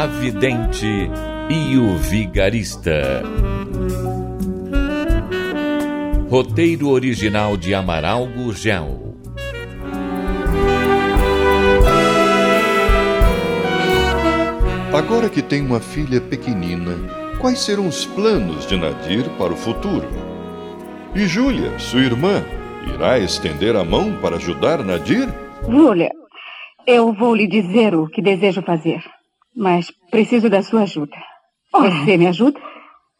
A Vidente e o Vigarista. Roteiro original de Amaral Gurgel. Agora que tem uma filha pequenina, quais serão os planos de Nadir para o futuro? E Júlia, sua irmã, irá estender a mão para ajudar Nadir? Júlia, eu vou lhe dizer o que desejo fazer, mas preciso da sua ajuda. Você me ajuda?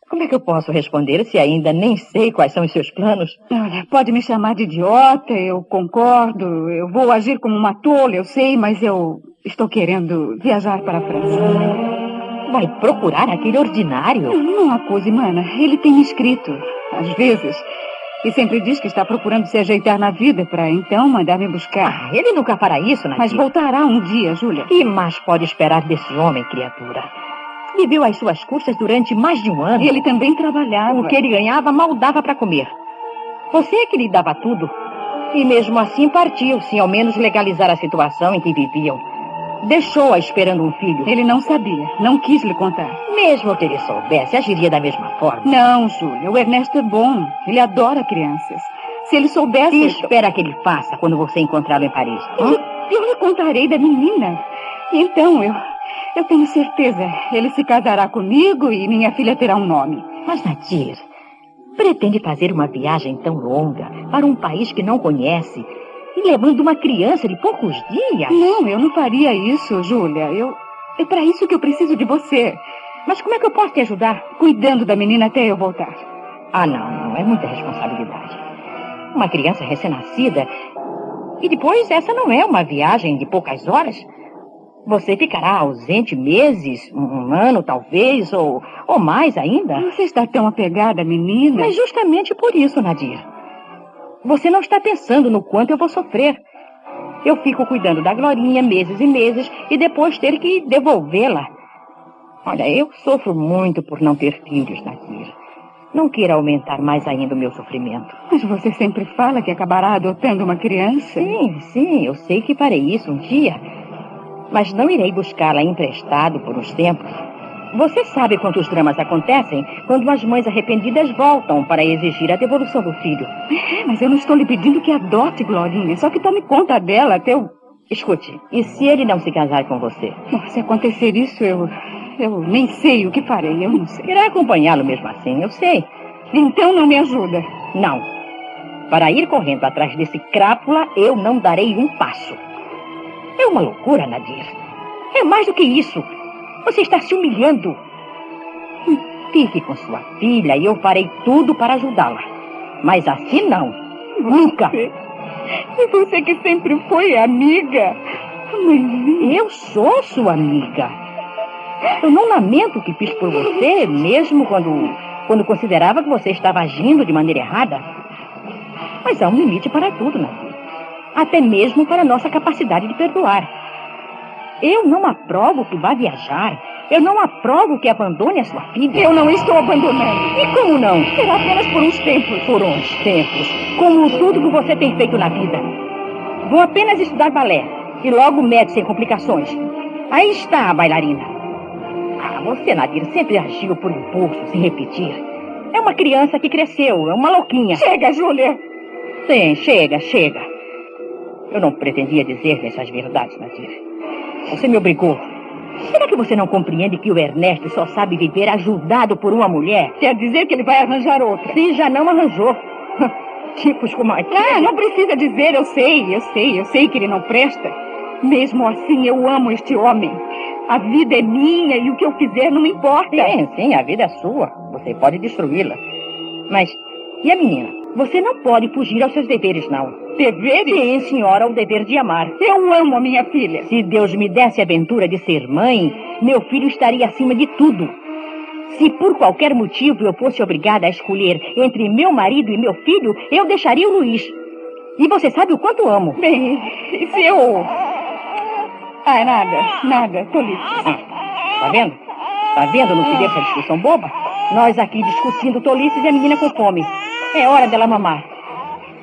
Como é que eu posso responder se ainda nem sei quais são os seus planos? Olha, pode me chamar de idiota, eu concordo. Eu vou agir como uma tola, eu sei, mas eu estou querendo viajar para a França. Vai procurar aquele ordinário? Não, não acuse, mana. Ele tem escrito, às vezes. E sempre diz que está procurando se ajeitar na vida para então mandar me buscar. Ah, ele nunca fará isso, Nadir. Mas voltará um dia, Júlia. que mais pode esperar desse homem, criatura? Viveu às suas custas durante mais de um ano. E ele também trabalhava. O que ele ganhava mal dava para comer. Você é que lhe dava tudo. E mesmo assim partiu, sem ao menos legalizar a situação em que viviam. Deixou-a esperando um filho. Ele não sabia, não quis lhe contar. Mesmo que ele soubesse, agiria da mesma forma. Não, Júlia, o Ernesto é bom. Ele adora crianças. Se ele soubesse... Que espera que ele faça quando você encontrá-lo em Paris? hã? Eu, eu lhe contarei da menina. Então, eu... Eu tenho certeza. Ele se casará comigo e minha filha terá um nome. Mas, Nadir, pretende fazer uma viagem tão longa para um país que não conhece e levando uma criança de poucos dias? Não, eu não faria isso, Júlia. Eu... É para isso que eu preciso de você. Mas como é que eu posso te ajudar? Cuidando da menina até eu voltar. Ah, não, não. É muita responsabilidade. Uma criança recém-nascida. E depois, essa não é uma viagem de poucas horas. Você ficará ausente meses, um ano talvez, ou, ou mais ainda. Você está tão apegada à menina. Mas justamente por isso, Nadir. Você não está pensando no quanto eu vou sofrer. Eu fico cuidando da Glorinha meses e meses e depois ter que devolvê-la. Olha, eu sofro muito por não ter filhos, Nadir. Não queira aumentar mais ainda o meu sofrimento. Mas você sempre fala que acabará adotando uma criança. Sim, sim, eu sei que farei isso um dia. Mas não irei buscá-la emprestado por uns tempos. Você sabe quantos dramas acontecem quando as mães arrependidas voltam para exigir a devolução do filho. É, mas eu não estou lhe pedindo que adote Glorinha, só que tome conta dela até eu... Escute, e se ele não se casar com você? Bom, se acontecer isso, eu... Eu nem sei o que farei, eu não sei. Irá acompanhá-lo mesmo assim, eu sei. Então não me ajuda. Não. Para ir correndo atrás desse crápula, eu não darei um passo. É uma loucura, Nadir. É mais do que isso. Você está se humilhando. Fique com sua filha e eu farei tudo para ajudá-la. Mas assim não. Nunca. E você que sempre foi amiga. Mãezinha. Eu sou sua amiga. Eu não lamento o que fiz por você, mesmo quando, quando considerava que você estava agindo de maneira errada. Mas há um limite para tudo, Nadir. Até mesmo para a nossa capacidade de perdoar. Eu não aprovo que vá viajar. Eu não aprovo que abandone a sua filha. Eu não estou abandonando. E como não? Será apenas por uns tempos. Por uns tempos. Como tudo que você tem feito na vida. Vou apenas estudar balé. E logo mede sem complicações. Aí está a bailarina. Ah, você, Nadir, sempre agiu por impulso, sem repetir. É uma criança que cresceu, é uma louquinha. Chega, Júlia. Sim, chega, chega. Eu não pretendia dizer essas verdades, Nadir. Você me obrigou. Será que você não compreende que o Ernesto só sabe viver ajudado por uma mulher? Quer dizer que ele vai arranjar outra. Se já não arranjou. Tipos como aquele. Ah, não precisa dizer, eu sei, eu sei, eu sei que ele não presta. Mesmo assim, eu amo este homem. A vida é minha e o que eu fizer não importa. Sim, sim, a vida é sua. Você pode destruí-la. Mas, e a menina? Você não pode fugir aos seus deveres, não. Deveres? Sim, senhora, o dever de amar. Eu amo a minha filha. Se Deus me desse a aventura de ser mãe, meu filho estaria acima de tudo. Se por qualquer motivo eu fosse obrigada a escolher entre meu marido e meu filho, eu deixaria o Luiz. E você sabe o quanto amo. Bem, se eu. Ah, nada, nada, tolice. Ah, tá vendo? Tá vendo no que deu essa discussão boba? Nós aqui discutindo tolices e a menina com fome. É hora dela mamar.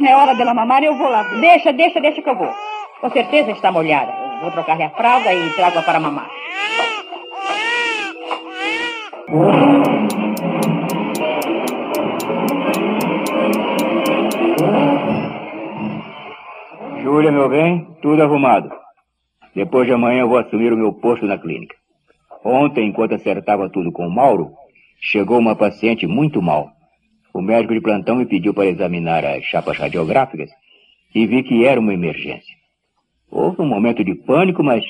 É hora dela mamar, eu vou lá. Deixa, deixa, deixa que eu vou. Com certeza está molhada. Vou trocar-lhe a fralda e trago-a para mamar. Júlia, meu bem, tudo arrumado. Depois de amanhã eu vou assumir o meu posto na clínica. Ontem, enquanto acertava tudo com o Mauro, chegou uma paciente muito mal. O médico de plantão me pediu para examinar as chapas radiográficas e vi que era uma emergência. Houve um momento de pânico, mas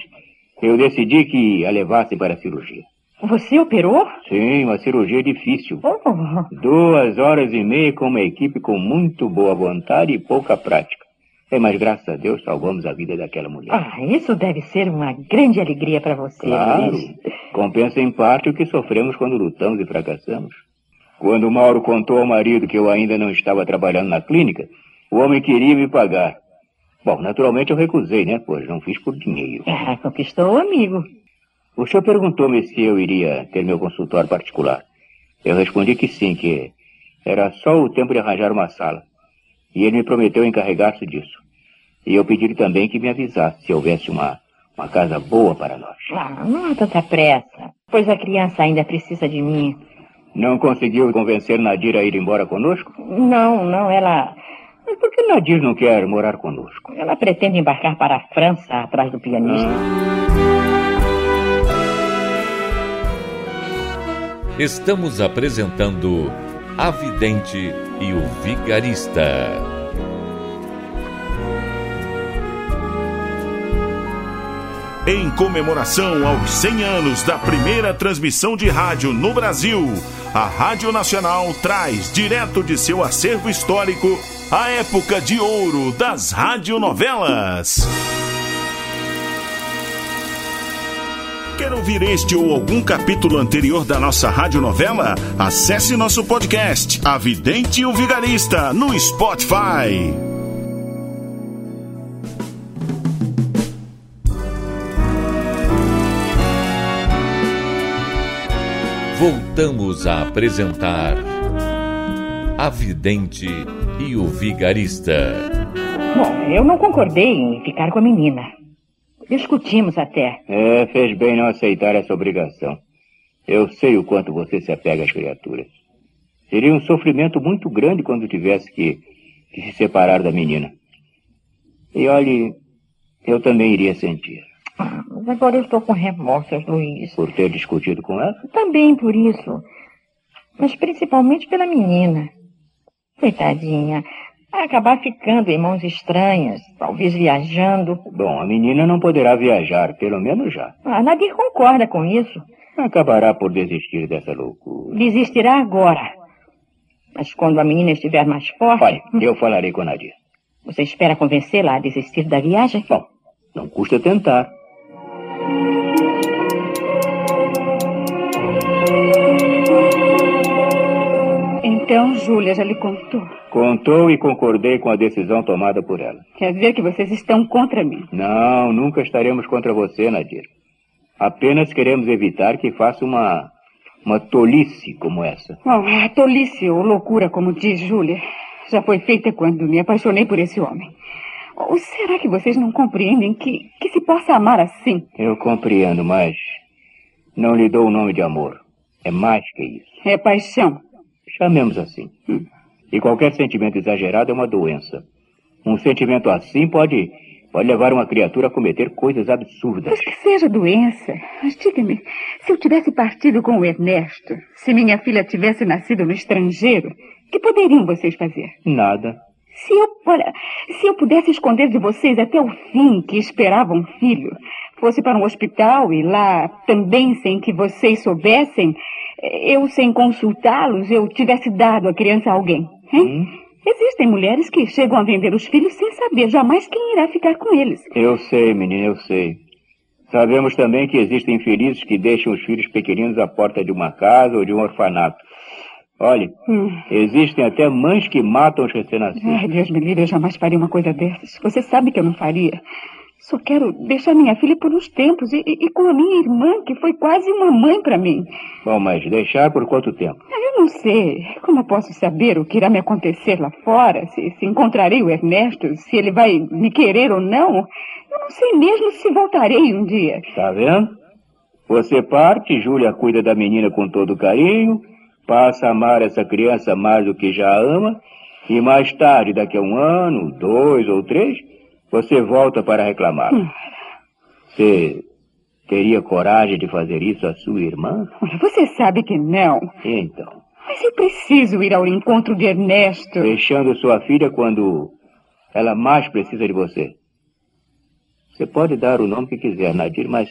eu decidi que a levassem para a cirurgia. Você operou? Sim, uma cirurgia difícil. Oh. Duas horas e meia com uma equipe com muito boa vontade e pouca prática. É, mas graças a Deus salvamos a vida daquela mulher. Ah, isso deve ser uma grande alegria para você, Claro, Luiz. compensa em parte o que sofremos quando lutamos e fracassamos. Quando o Mauro contou ao marido que eu ainda não estava trabalhando na clínica, o homem queria me pagar. Bom, naturalmente eu recusei, né? Pois não fiz por dinheiro. Ah, conquistou o amigo. O senhor perguntou-me se eu iria ter meu consultório particular. Eu respondi que sim, que era só o tempo de arranjar uma sala. E ele me prometeu encarregar-se disso. E eu pedi-lhe também que me avisasse se houvesse uma, uma casa boa para nós. Ah, não há tanta pressa, pois a criança ainda precisa de mim. Não conseguiu convencer Nadir a ir embora conosco? Não, não, ela. Mas por que Nadir não quer morar conosco? Ela pretende embarcar para a França atrás do pianista. Estamos apresentando A Vidente e o Vigarista. Em comemoração aos 100 anos da primeira transmissão de rádio no Brasil, a Rádio Nacional traz direto de seu acervo histórico a época de ouro das radionovelas. Quer ouvir este ou algum capítulo anterior da nossa radionovela? Acesse nosso podcast, A Vidente e o Vigarista, no Spotify. Voltamos a apresentar A Vidente e o Vigarista. Bom, eu não concordei em ficar com a menina. Discutimos até. É, fez bem não aceitar essa obrigação. Eu sei o quanto você se apega às criaturas. Seria um sofrimento muito grande quando tivesse que, que se separar da menina. E olhe, eu também iria sentir. Agora eu estou com remorsos, Luiz. Por ter discutido com ela? Também por isso. Mas principalmente pela menina. Coitadinha. Vai acabar ficando em mãos estranhas, talvez viajando. Bom, a menina não poderá viajar, pelo menos já. Ah, Nadir concorda com isso. Acabará por desistir dessa loucura. Desistirá agora. Mas quando a menina estiver mais forte. Olha, eu falarei com a Nadir. Você espera convencê-la a desistir da viagem? Bom, não custa tentar. Então, Júlia já lhe contou. Contou e concordei com a decisão tomada por ela. Quer dizer que vocês estão contra mim. Não, nunca estaremos contra você, Nadir. Apenas queremos evitar que faça uma, uma tolice como essa. Oh, a tolice ou loucura, como diz Júlia, já foi feita quando me apaixonei por esse homem. Ou será que vocês não compreendem que, que se possa amar assim? Eu compreendo, mas não lhe dou o nome de amor. É mais que isso. É paixão. Chamemos assim. E qualquer sentimento exagerado é uma doença. Um sentimento assim pode, pode levar uma criatura a cometer coisas absurdas. Mas que seja doença. Mas diga-me, se eu tivesse partido com o Ernesto, se minha filha tivesse nascido no estrangeiro, que poderiam vocês fazer? Nada. Se eu, olha, se eu pudesse esconder de vocês até o fim que esperava um filho, fosse para um hospital e lá também sem que vocês soubessem, eu sem consultá-los, eu tivesse dado a criança a alguém. Hein? Existem mulheres que chegam a vender os filhos sem saber jamais quem irá ficar com eles. Eu sei, menina, eu sei. Sabemos também que existem infelizes que deixam os filhos pequeninos à porta de uma casa ou de um orfanato. Olhe, hum. existem até mães que matam os recém-nascidos. Ai, Deus me livre, eu jamais faria uma coisa dessas. Você sabe que eu não faria. Só quero deixar minha filha por uns tempos e, e, com a minha irmã, que foi quase uma mãe para mim. Bom, mas deixar por quanto tempo? Eu não sei. Como posso saber o que irá me acontecer lá fora? Se, se encontrarei o Ernesto, se ele vai me querer ou não? Eu não sei mesmo se voltarei um dia. Tá vendo? Você parte, Júlia cuida da menina com todo carinho, passa a amar essa criança mais do que já ama, e mais tarde, daqui a um ano, dois ou três, você volta para reclamar. Hum. Você teria coragem de fazer isso à sua irmã? Você sabe que não. Então. Mas eu preciso ir ao encontro de Ernesto. Deixando sua filha quando ela mais precisa de você. Você pode dar o nome que quiser, Nadir, mas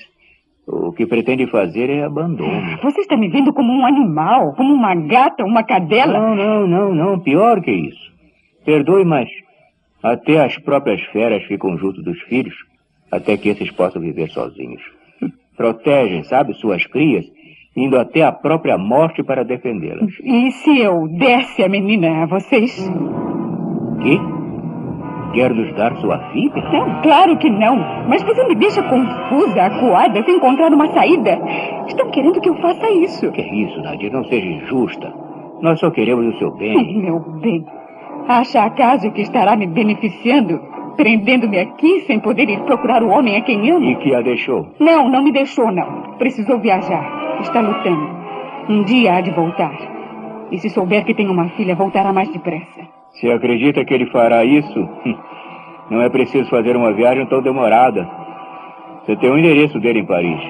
o que pretende fazer é abandono. Você está me vendo como um animal, como uma gata, uma cadela? Não, não, não, não. Pior que isso. Perdoe, mas até as próprias feras ficam junto dos filhos, até que esses possam viver sozinhos. Protegem, sabe, suas crias, indo até a própria morte para defendê-las. E se eu desse a menina a vocês? Que? Quer nos dar sua filha? Não, claro que não. Mas você me deixa confusa, acuada, sem encontrar uma saída. Estão querendo que eu faça isso. Que isso, Nadir? Não seja injusta. Nós só queremos o seu bem. Meu bem. Acha acaso que estará me beneficiando, prendendo-me aqui sem poder ir procurar o homem a quem amo? E que a deixou? Não, não me deixou, não. Precisou viajar. Está lutando. Um dia há de voltar. E se souber que tem uma filha, voltará mais depressa. Se acredita que ele fará isso, não é preciso fazer uma viagem tão demorada. Você tem o endereço dele em Paris.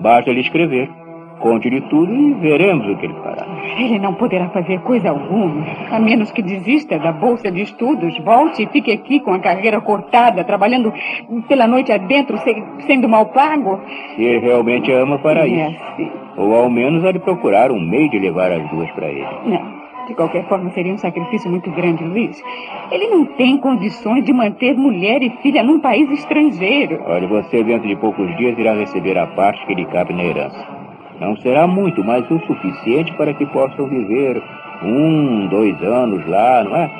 Basta lhe escrever. Conte-lhe tudo e veremos o que ele fará. Ele não poderá fazer coisa alguma, a menos que desista da bolsa de estudos, volte e fique aqui com a carreira cortada, trabalhando pela noite adentro, sendo mal pago. Se ele realmente ama, para é, isso. Sim. Ou ao menos há de procurar um meio de levar as duas para ele. Não. De qualquer forma, seria um sacrifício muito grande, Luiz. Ele não tem condições de manter mulher e filha num país estrangeiro. Olha, você dentro de poucos dias irá receber a parte que lhe cabe na herança. Não será muito, mas o suficiente para que possam viver um, dois anos lá, não é?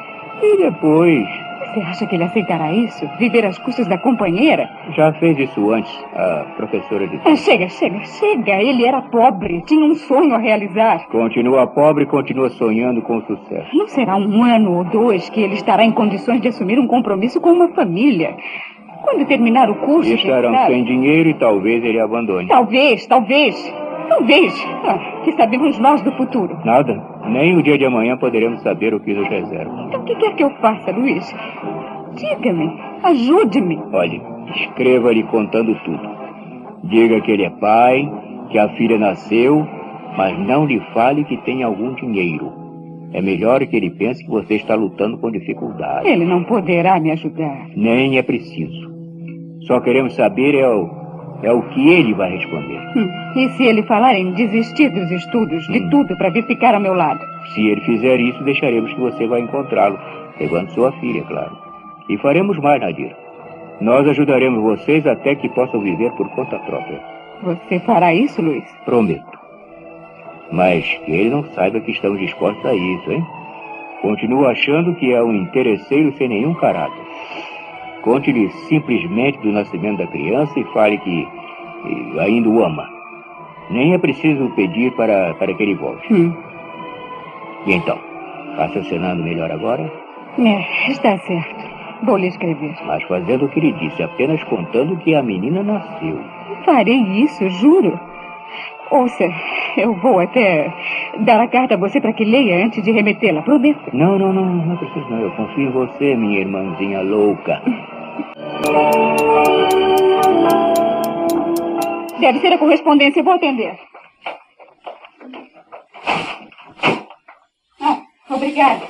E depois você acha que ele aceitará isso? Viver às custas da companheira? Já fez isso antes, a professora de. É, chega, chega, chega. Ele era pobre, tinha um sonho a realizar. Continua pobre e continua sonhando com sucesso. Não será um ano ou dois que ele estará em condições de assumir um compromisso com uma família. Quando terminar o curso. Estarão sem dinheiro e talvez ele abandone. Talvez, talvez. Talvez. Ah, que sabemos nós do futuro? Nada. Nem o dia de amanhã poderemos saber o que nos reserva. Então o que quer que eu faça, Luiz? Diga-me. Ajude-me. Olhe, escreva-lhe contando tudo. Diga que ele é pai, que a filha nasceu, mas não lhe fale que tem algum dinheiro. É melhor que ele pense que você está lutando com dificuldade. Ele não poderá me ajudar. Nem é preciso. Só queremos saber é o é o que ele vai responder. Hum. E se ele falar em desistir dos estudos, de hum. tudo, para vir ficar ao meu lado? Se ele fizer isso, deixaremos que você vá encontrá-lo, levando sua filha, claro. E faremos mais, Nadir. Nós ajudaremos vocês até que possam viver por conta própria. Você fará isso, Luiz? Prometo. Mas que ele não saiba que estamos dispostos a isso, hein? Continuo achando que é um interesseiro sem nenhum caráter. Conte-lhe simplesmente do nascimento da criança e fale que ainda o ama. Nem é preciso pedir para, para que ele volte. Hum. E então? Raciocinando melhor agora? É, está certo. Vou lhe escrever. Mas fazendo o que ele disse, apenas contando que a menina nasceu. Farei isso, juro. Ouça, eu vou até dar a carta a você para que leia antes de remetê-la, prometo. Não, não, não, não preciso não. Eu confio em você, minha irmãzinha louca. Deve ser a correspondência, vou atender. Ah, obrigada.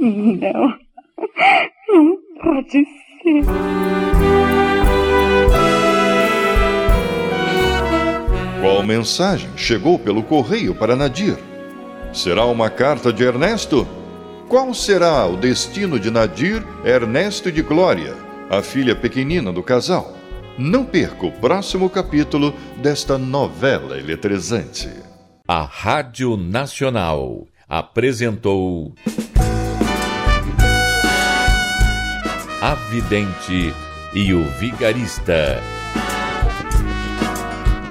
Não, não pode ser. Qual mensagem chegou pelo correio para Nadir? Será uma carta de Ernesto? Qual será o destino de Nadir, Ernesto e de Glória, a filha pequenina do casal? Não perca o próximo capítulo desta novela eletrizante. A Rádio Nacional apresentou. A Vidente e o Vigarista.